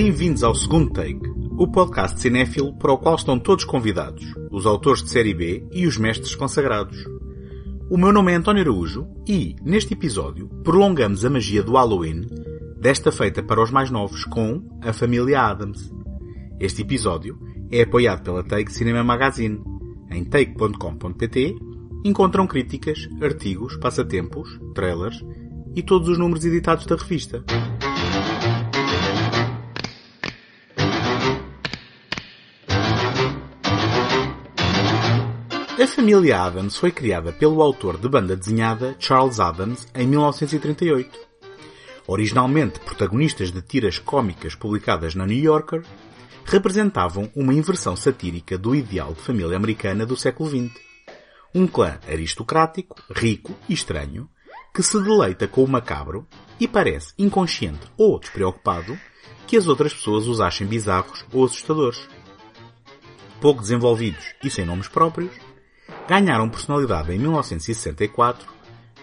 Bem-vindos ao segundo take, o podcast cinéfilo para o qual estão todos convidados, os autores de série B e os mestres consagrados. O meu nome é António Araújo e, neste episódio, prolongamos a magia do Halloween, desta feita para os mais novos com a família Adams. Este episódio é apoiado pela Take Cinema Magazine. Em take.com.pt encontram críticas, artigos, passatempos, trailers e todos os números editados da revista. A família Adams foi criada pelo autor de banda desenhada Charles Adams em 1938. Originalmente protagonistas de tiras cómicas publicadas na New Yorker, representavam uma inversão satírica do ideal de família americana do século XX. Um clã aristocrático, rico e estranho, que se deleita com o macabro e parece inconsciente ou despreocupado que as outras pessoas os achem bizarros ou assustadores. Pouco desenvolvidos e sem nomes próprios, ganharam personalidade em 1964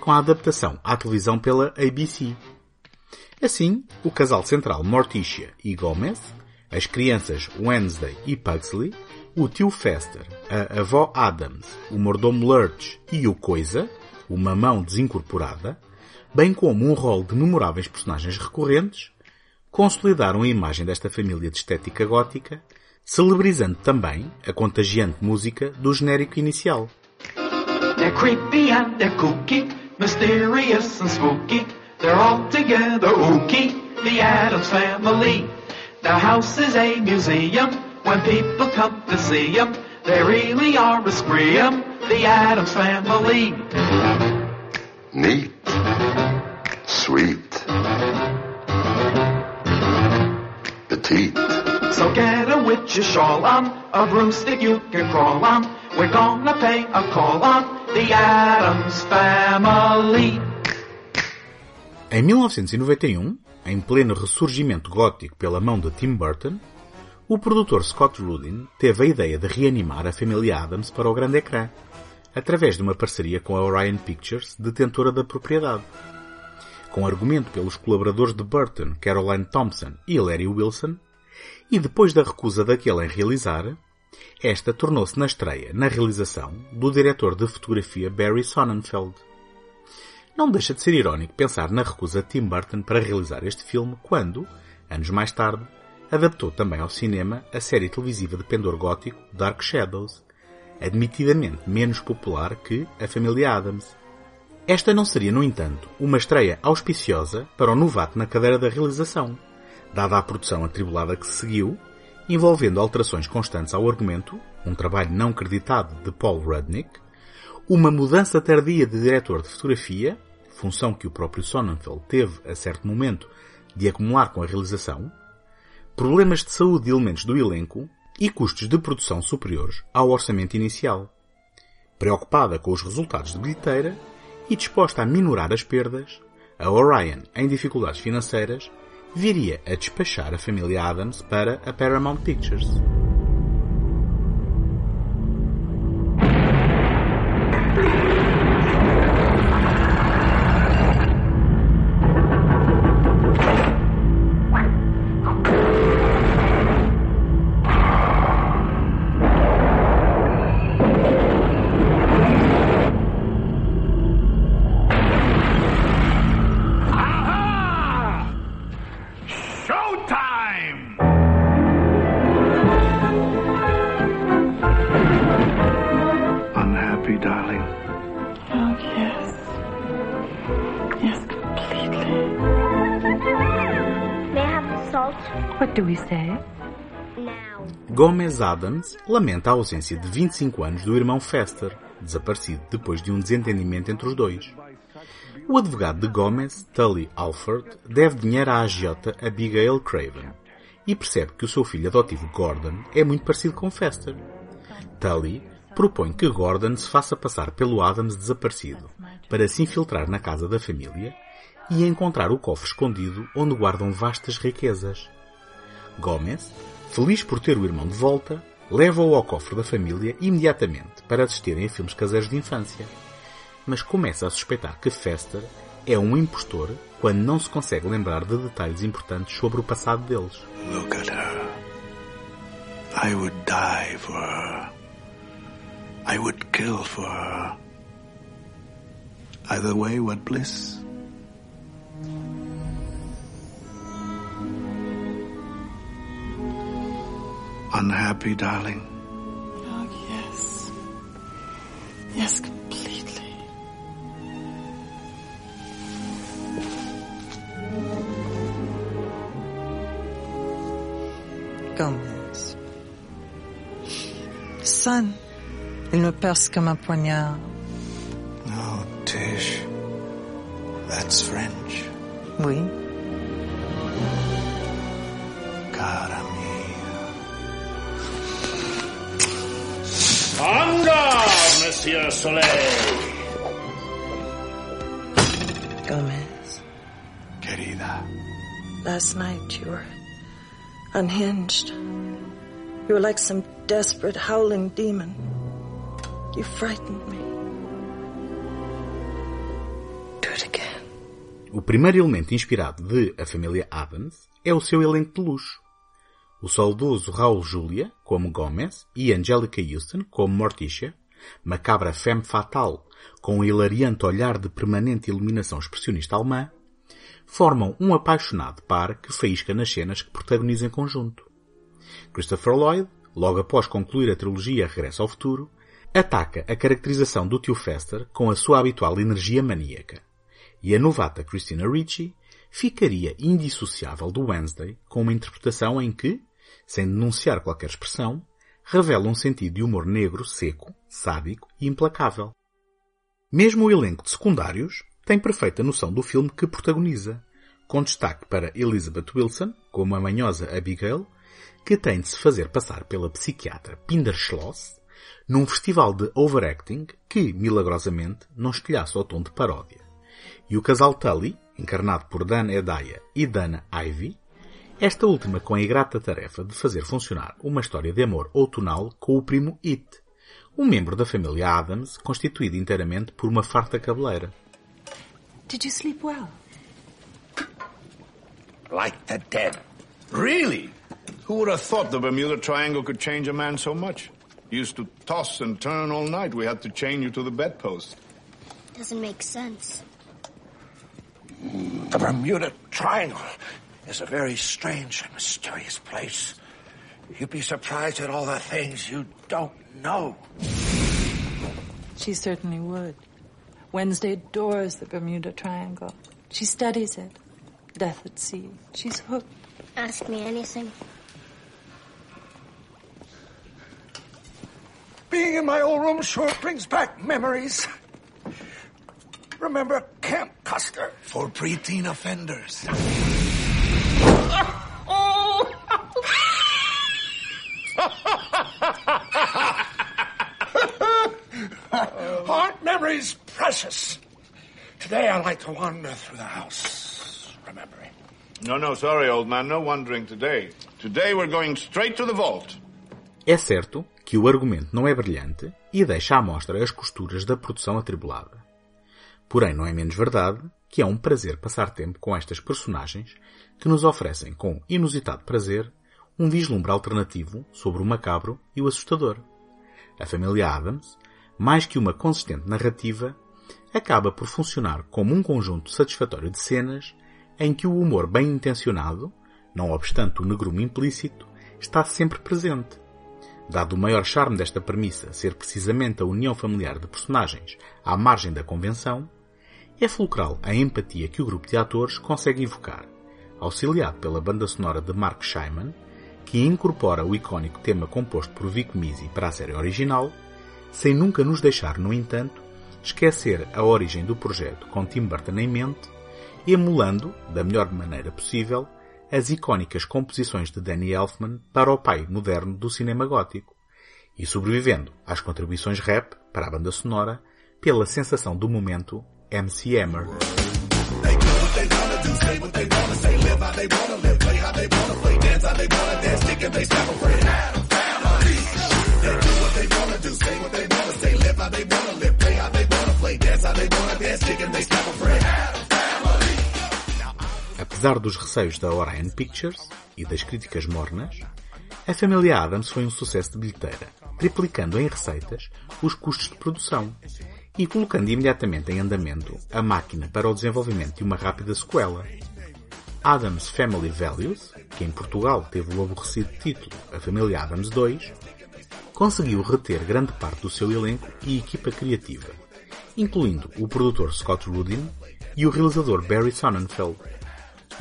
com a adaptação à televisão pela ABC. Assim, o casal central Morticia e Gomez, as crianças Wednesday e Pugsley, o tio Fester, a avó Adams, o mordomo Lurch e o Coisa, uma mão desincorporada, bem como um rol de memoráveis personagens recorrentes, consolidaram a imagem desta família de estética gótica celebrizando também a contagiante música do genérico inicial. They're creepy and they're kooky, mysterious and spooky. They're all together ooky, the Addams family. Their house is a museum when people come to see them. They really are a scream, the Addams family. Neat. Sweet. Petite. So get shawl on, a broomstick you can crawl on. We're gonna pay a call on the Adams Family. Em 1991, em pleno ressurgimento gótico pela mão de Tim Burton, o produtor Scott Rudin teve a ideia de reanimar a família Adams para o grande ecrã, através de uma parceria com a Orion Pictures, detentora da propriedade. Com argumento pelos colaboradores de Burton, Caroline Thompson e Larry Wilson, e depois da recusa daquele em realizar, esta tornou-se na estreia, na realização, do diretor de fotografia Barry Sonnenfeld. Não deixa de ser irónico pensar na recusa de Tim Burton para realizar este filme quando, anos mais tarde, adaptou também ao cinema a série televisiva de pendor gótico Dark Shadows, admitidamente menos popular que A Família Adams. Esta não seria, no entanto, uma estreia auspiciosa para o novato na cadeira da realização, dada a produção atribulada que se seguiu, envolvendo alterações constantes ao argumento, um trabalho não creditado de Paul Rudnick, uma mudança tardia de diretor de fotografia, função que o próprio Sonnenfeld teve a certo momento de acumular com a realização, problemas de saúde de elementos do elenco e custos de produção superiores ao orçamento inicial. Preocupada com os resultados de bilheteira e disposta a minorar as perdas, a Orion, em dificuldades financeiras, viria a despachar a família Adams para a Paramount Pictures. Gomez Adams lamenta a ausência de 25 anos do irmão Fester, desaparecido depois de um desentendimento entre os dois. O advogado de Gomez, Tully Alford, deve dinheiro à agiota Abigail Craven e percebe que o seu filho adotivo Gordon é muito parecido com Fester. Tully propõe que Gordon se faça passar pelo Adams desaparecido para se infiltrar na casa da família e encontrar o cofre escondido onde guardam vastas riquezas. Gomez, feliz por ter o irmão de volta, leva-o ao cofre da família imediatamente para assistirem a filmes caseiros de infância. Mas começa a suspeitar que Fester é um impostor quando não se consegue lembrar de detalhes importantes sobre o passado deles. Look at her. I would die for her. I would kill for her. Either way, what bliss. Unhappy, darling? Oh, yes. Yes, completely. Gomez. Son, il me perce comme un poignard. Oh, Tish. That's French. Oui. Monsieur Soleil. Gomez, Querida. last night you were unhinged. You were like some desperate howling demon. You frightened me. Do it again. O primeiro elemento inspirado de A Família Adams é o seu elenco de luxo. O saudoso Raul Julia, como Gomez, e Angelica Houston, como Morticia, macabra femme fatale com um hilariante olhar de permanente iluminação expressionista alemã, formam um apaixonado par que faísca nas cenas que protagoniza em conjunto. Christopher Lloyd, logo após concluir a trilogia Regresso ao Futuro, ataca a caracterização do tio Fester com a sua habitual energia maníaca. E a novata Christina Ricci ficaria indissociável do Wednesday com uma interpretação em que, sem denunciar qualquer expressão, revela um sentido de humor negro, seco, sádico e implacável. Mesmo o elenco de secundários tem perfeita noção do filme que protagoniza, com destaque para Elizabeth Wilson, como a manhosa Abigail, que tem de se fazer passar pela psiquiatra Pinder Schloss, num festival de overacting que, milagrosamente, não estilhaça ao tom de paródia. E o casal Tully, encarnado por Dan Hedaya e Dana Ivy, esta última com a ingrata tarefa de fazer funcionar uma história de amor outonal com o primo It, um membro da família Adams constituído inteiramente por uma farta cabeleira. Did you sleep well? Like the dead. Really? Who would have thought the Bermuda Triangle could change a man so much? You used to toss and turn all night. We had to chain you to the bedpost. Doesn't make sense. The Bermuda Triangle is a very strange and mysterious place. You'd be surprised at all the things you don't know. She certainly would. Wednesday adores the Bermuda Triangle. She studies it. Death at sea. She's hooked. Ask me anything. Being in my old room sure brings back memories. Remember Camp Custer? For preteen offenders. Precious? Today I like to wander through the house, remembering. No, no, sorry, old man. No wandering today. Today we're going straight to the vault. É certo que o argumento não é brilhante e deixa à mostra as costuras da produção atribulada. Porém, não é menos verdade que é um prazer passar tempo com estas personagens que nos oferecem com inusitado prazer um vislumbre alternativo sobre o macabro e o assustador. A família Adams, mais que uma consistente narrativa, acaba por funcionar como um conjunto satisfatório de cenas em que o humor bem intencionado, não obstante o negrume implícito, está sempre presente. Dado o maior charme desta premissa ser precisamente a união familiar de personagens à margem da convenção, é fulcral a empatia que o grupo de atores consegue invocar, auxiliado pela banda sonora de Mark Scheiman, que incorpora o icónico tema composto por Vic Mizzy para a série original, sem nunca nos deixar, no entanto, esquecer a origem do projeto com Tim Burton em mente, emulando, da melhor maneira possível, as icónicas composições de Danny Elfman para o pai moderno do cinema gótico, e sobrevivendo às contribuições rap para a banda sonora pela sensação do momento MC Hammer. Apesar dos receios da Orion Pictures e das críticas mornas, a família Adams foi um sucesso de bilheteira, triplicando em receitas os custos de produção e colocando imediatamente em andamento a máquina para o desenvolvimento de uma rápida sequela. Adams Family Values, que em Portugal teve o aborrecido título A Família Adams 2, conseguiu reter grande parte do seu elenco e equipa criativa, incluindo o produtor Scott Rudin e o realizador Barry Sonnenfeld.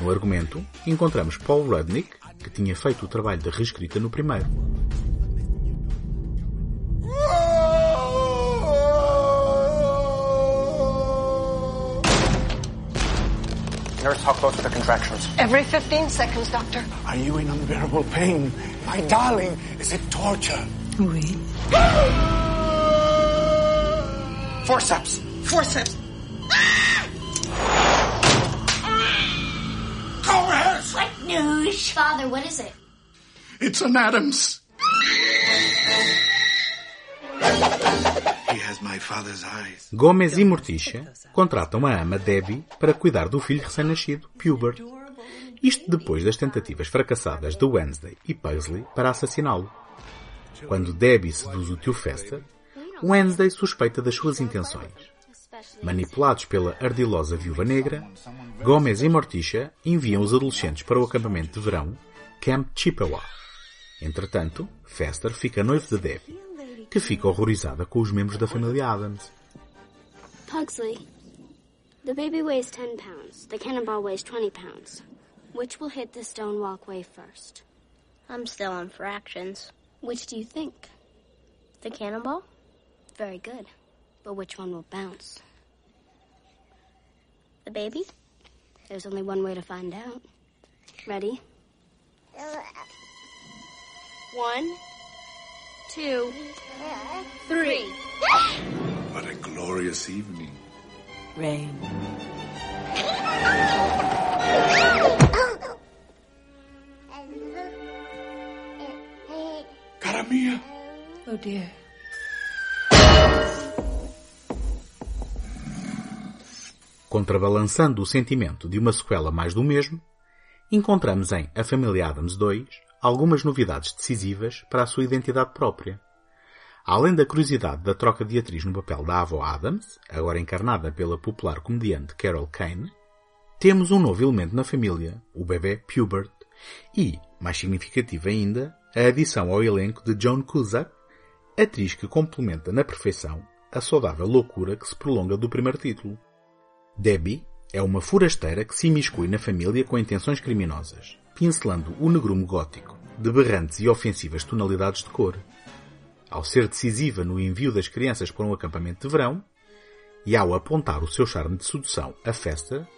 No argumento, encontramos Paul Rudnick, que tinha feito o trabalho de reescrita no primeiro. Nurse, how close are the contractions? Every 15 seconds, doctor. Are you in unbearable pain? My darling, is it torture? Oui. Forceps! Forceps. Go ahead! What news? Father, what is it? It's an Adams. He has my father's eyes. Gomes e Morticia contratam a ama Debbie para cuidar do filho recém-nascido, Pubert. Isto depois das tentativas fracassadas de Wednesday e Paisley para assassiná-lo. Quando Debbie seduz o tio Fester, Wednesday suspeita das suas intenções. Manipulados pela ardilosa viúva negra, Gomes e Morticia enviam os adolescentes para o acampamento de verão Camp Chippewa. Entretanto, Fester fica noivo de Debbie, que fica horrorizada com os membros da família Adams. Pugsley, the baby weighs 10 pounds. The cannonball weighs 20 pounds. Which will hit the stone walkway first? I'm still on fractions. Which do you think? The cannonball? Very good. But which one will bounce? The baby? There's only one way to find out. Ready? One, two, three. What a glorious evening. Rain. Mia! Oh dear. Contrabalançando o sentimento de uma sequela mais do mesmo, encontramos em A Família Adams 2 algumas novidades decisivas para a sua identidade própria. Além da curiosidade da troca de atriz no papel da avó Adams, agora encarnada pela popular comediante Carol Kane, temos um novo elemento na família, o bebê Pubert, e, mais significativo ainda, a adição ao elenco de Joan Cusack, atriz que complementa na perfeição a saudável loucura que se prolonga do primeiro título. Debbie é uma forasteira que se imiscui na família com intenções criminosas, pincelando o negrume gótico, de berrantes e ofensivas tonalidades de cor. Ao ser decisiva no envio das crianças para um acampamento de verão, e ao apontar o seu charme de sedução a festa,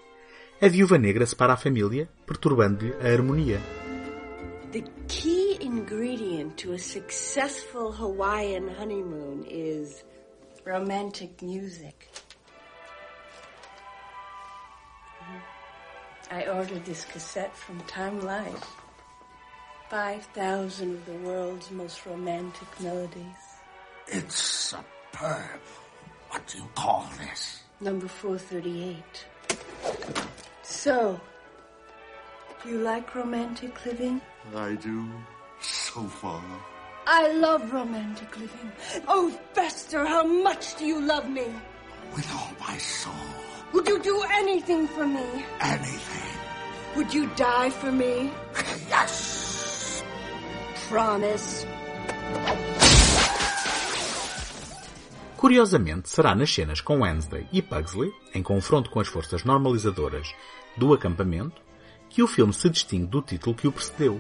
a viúva negra separa a família, perturbando-lhe a harmonia. The key ingredient to a successful Hawaiian honeymoon is romantic music. Mm-hmm. I ordered this cassette from Time Life. 5,000 of the world's most romantic melodies. It's superb. What do you call this? Number 438. So, do you like romantic living? I do. So far. I love romantic living. Oh, Fester, how much do you love me? With all my soul. Would you do anything for me? Anything. Would you die for me? Yes! Promise. Curiosamente, será nas cenas com Wednesday e Pugsley, em confronto com as forças normalizadoras do acampamento, que o filme se distingue do título que o precedeu,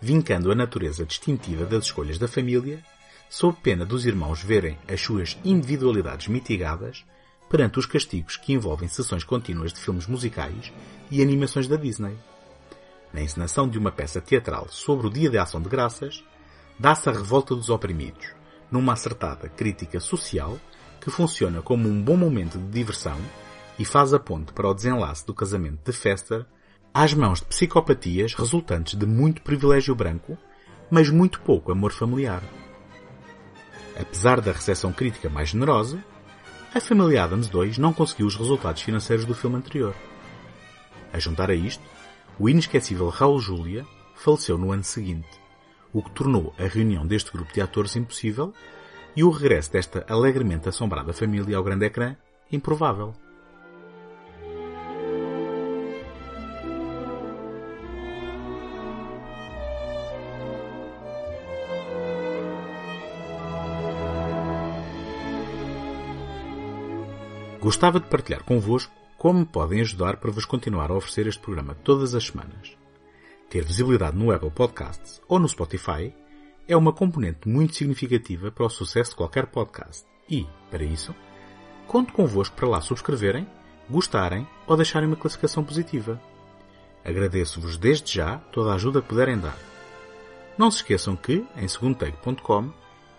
vincando a natureza distintiva das escolhas da família, sob pena dos irmãos verem as suas individualidades mitigadas perante os castigos que envolvem sessões contínuas de filmes musicais e animações da Disney. Na encenação de uma peça teatral sobre o Dia de Ação de Graças, dá-se a revolta dos oprimidos, numa acertada crítica social que funciona como um bom momento de diversão e faz a ponte para o desenlace do casamento de Fester às mãos de psicopatias resultantes de muito privilégio branco, mas muito pouco amor familiar. Apesar da recepção crítica mais generosa, a família Adams 2 não conseguiu os resultados financeiros do filme anterior. A juntar a isto, O inesquecível Raul Julia faleceu no ano seguinte, o que tornou a reunião deste grupo de atores impossível e o regresso desta alegremente assombrada família ao grande ecrã improvável. Gostava de partilhar convosco como me podem ajudar para vos continuar a oferecer este programa todas as semanas. Ter visibilidade no Apple Podcasts ou no Spotify é uma componente muito significativa para o sucesso de qualquer podcast. E, para isso, conto convosco para lá subscreverem, gostarem ou deixarem uma classificação positiva. Agradeço-vos desde já toda a ajuda que puderem dar. Não se esqueçam que, em segundotake.com,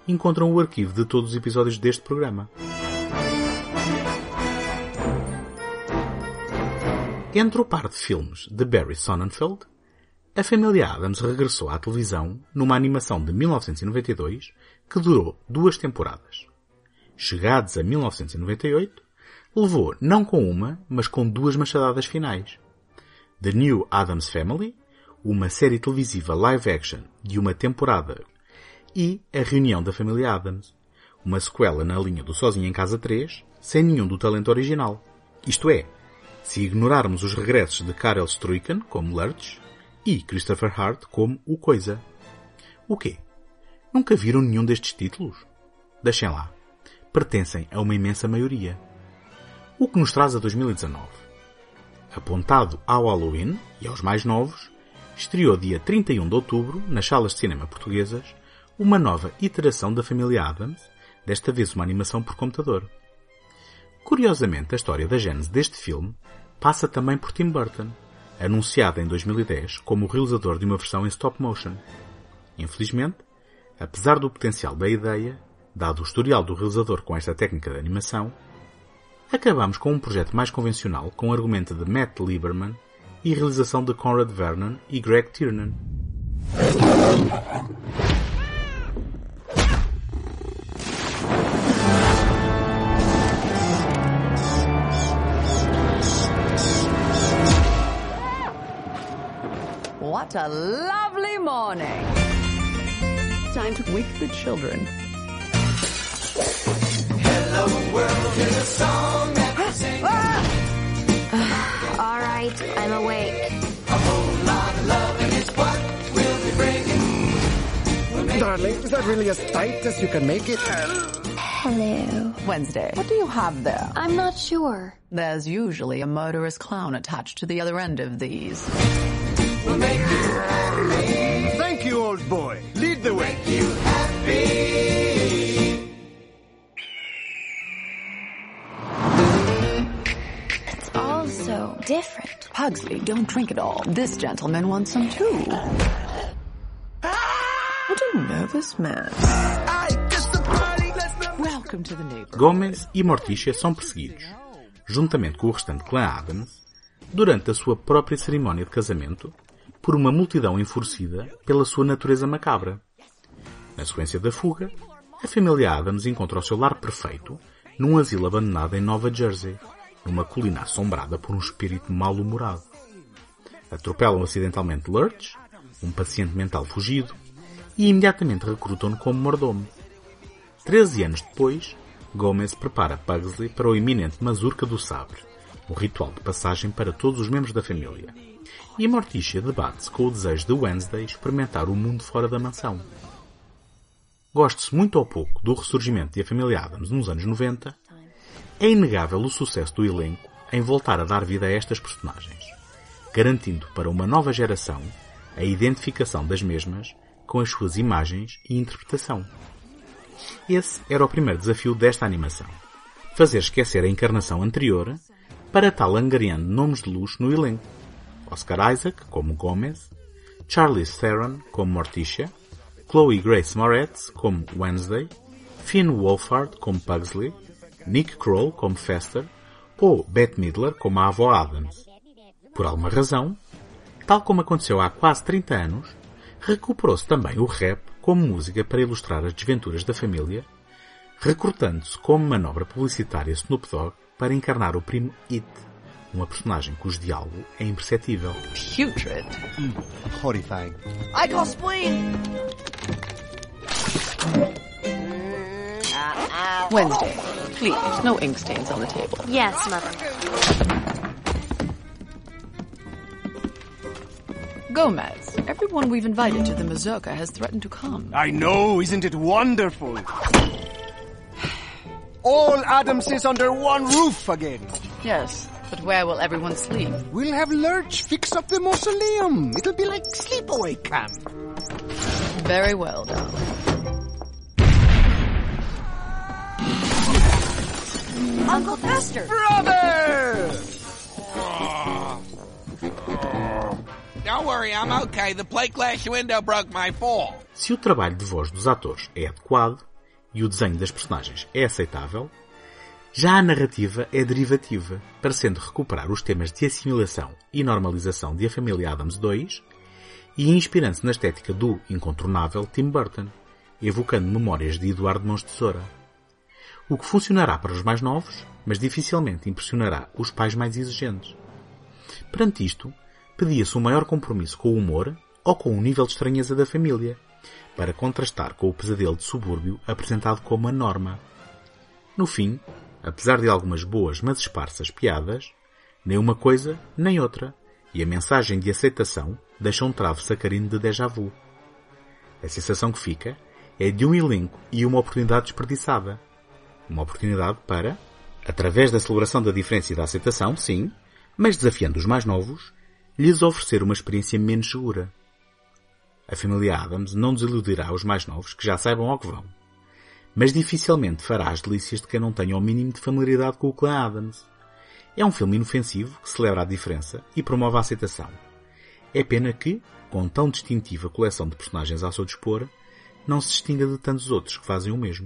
encontram o arquivo de todos os episódios deste programa. Entre o par de filmes de Barry Sonnenfeld, a família Adams regressou à televisão numa animação de 1992 que durou duas temporadas. Chegados a 1998, levou não com uma, mas com duas machadadas finais. The New Adams Family, uma série televisiva live-action de uma temporada, e A Reunião da Família Adams, uma sequela na linha do Sozinho em Casa 3, sem nenhum do talento original. Isto é, se ignorarmos os regressos de Karel Struiken como Lurch e Christopher Hart como o Coisa. O quê? Nunca viram nenhum destes títulos? Deixem lá. Pertencem a uma imensa maioria. O que nos traz a 2019? Apontado ao Halloween e aos mais novos, estreou dia 31 de outubro, nas salas de cinema portuguesas, uma nova iteração da família Adams, desta vez uma animação por computador. Curiosamente, a história da gênese deste filme passa também por Tim Burton, anunciado em 2010 como o realizador de uma versão em stop motion. Infelizmente, apesar do potencial da ideia, dado o historial do realizador com esta técnica de animação, acabamos com um projeto mais convencional com argumento de Matt Lieberman e realização de Conrad Vernon e Greg Tiernan. What a lovely morning. Time to wake the children. Hello world is a song that we sing. All right, I'm awake. A whole lot of loving is what we'll be bringing. Darling, is that really as tight as you can make it? Hello. Wednesday. What do you have there? I'm not sure. There's usually a murderous clown attached to the other end of these. We'll make you happy. Thank you, old boy. Lead the way. Make you happy. It's all so different. Pugsley, don't drink it all. This gentleman wants some too. What a nervous man. Welcome to the neighborhood. Gomez e Morticia são perseguidos, juntamente com o restante clã Adams, durante a sua própria cerimónia de casamento, por uma multidão enfurecida pela sua natureza macabra. Na sequência da fuga, a família Adams encontra o seu lar perfeito num asilo abandonado em Nova Jersey, numa colina assombrada por um espírito mal-humorado. Atropelam acidentalmente Lurch, um paciente mental fugido, e imediatamente recrutam-no como mordomo. Treze anos depois, Gomez prepara Pugsley para o iminente Mazurca do Sabre, um ritual de passagem para todos os membros da família. E Morticia debate-se com o desejo de Wednesday experimentar o mundo fora da mansão. Goste-se muito ou pouco do ressurgimento de A Família Adams nos anos 90, é inegável o sucesso do elenco em voltar a dar vida a estas personagens, garantindo para uma nova geração a identificação das mesmas com as suas imagens e interpretação. Esse era o primeiro desafio desta animação. Fazer esquecer a encarnação anterior para tal angariando nomes de luxo no elenco. Oscar Isaac, como Gomez, Charlize Theron, como Morticia, Chloe Grace Moretz, como Wednesday, Finn Wolfhard, como Pugsley, Nick Kroll, como Fester, ou Bette Midler, como a avó Adams. Por alguma razão, tal como aconteceu há quase 30 anos, recuperou-se também o rap como música para ilustrar as desventuras da família, recrutando-se como manobra publicitária Snoop Dogg para encarnar o primo It, uma personagem cujo diálogo é imperceptível. Putrid. Mm, horrifying. I got spleen! Wednesday, please, no ink stains on the table. Yes, Mother. Gomez, everyone we've invited to the mazurka has threatened to come. I know, isn't it wonderful? All Adamses under one roof again. Yes, but where will everyone sleep? We'll have Lurch fix up the mausoleum. It'll be like sleepaway camp. Very well, darling. Uncle Fester! Brother! Don't worry, I'm okay. The plate glass window broke my fall. Se o trabalho de voz dos atores é adequado e o desenho das personagens é aceitável, já a narrativa é derivativa, parecendo recuperar os temas de assimilação e normalização de A Família Adams 2 e inspirando-se na estética do incontornável Tim Burton, evocando memórias de Eduardo Mãos Tesoura. O que funcionará para os mais novos, mas dificilmente impressionará os pais mais exigentes. Perante isto, pedia-se um maior compromisso com o humor ou com o nível de estranheza da família, para contrastar com o pesadelo de subúrbio apresentado como a norma. No fim, apesar de algumas boas mas esparsas piadas, nem uma coisa nem outra, e a mensagem de aceitação deixa um travo sacarino de déjà vu. A sensação que fica é de um elenco e uma oportunidade desperdiçada. Uma oportunidade para, através da celebração da diferença e da aceitação, sim, mas desafiando os mais novos, lhes oferecer uma experiência menos segura. A família Adams não desiludirá os mais novos que já saibam ao que vão, mas dificilmente fará as delícias de quem não tenha o mínimo de familiaridade com o clã Adams. É um filme inofensivo que celebra a diferença e promove a aceitação. É pena que, com tão distintiva coleção de personagens ao seu dispor, não se distinga de tantos outros que fazem o mesmo.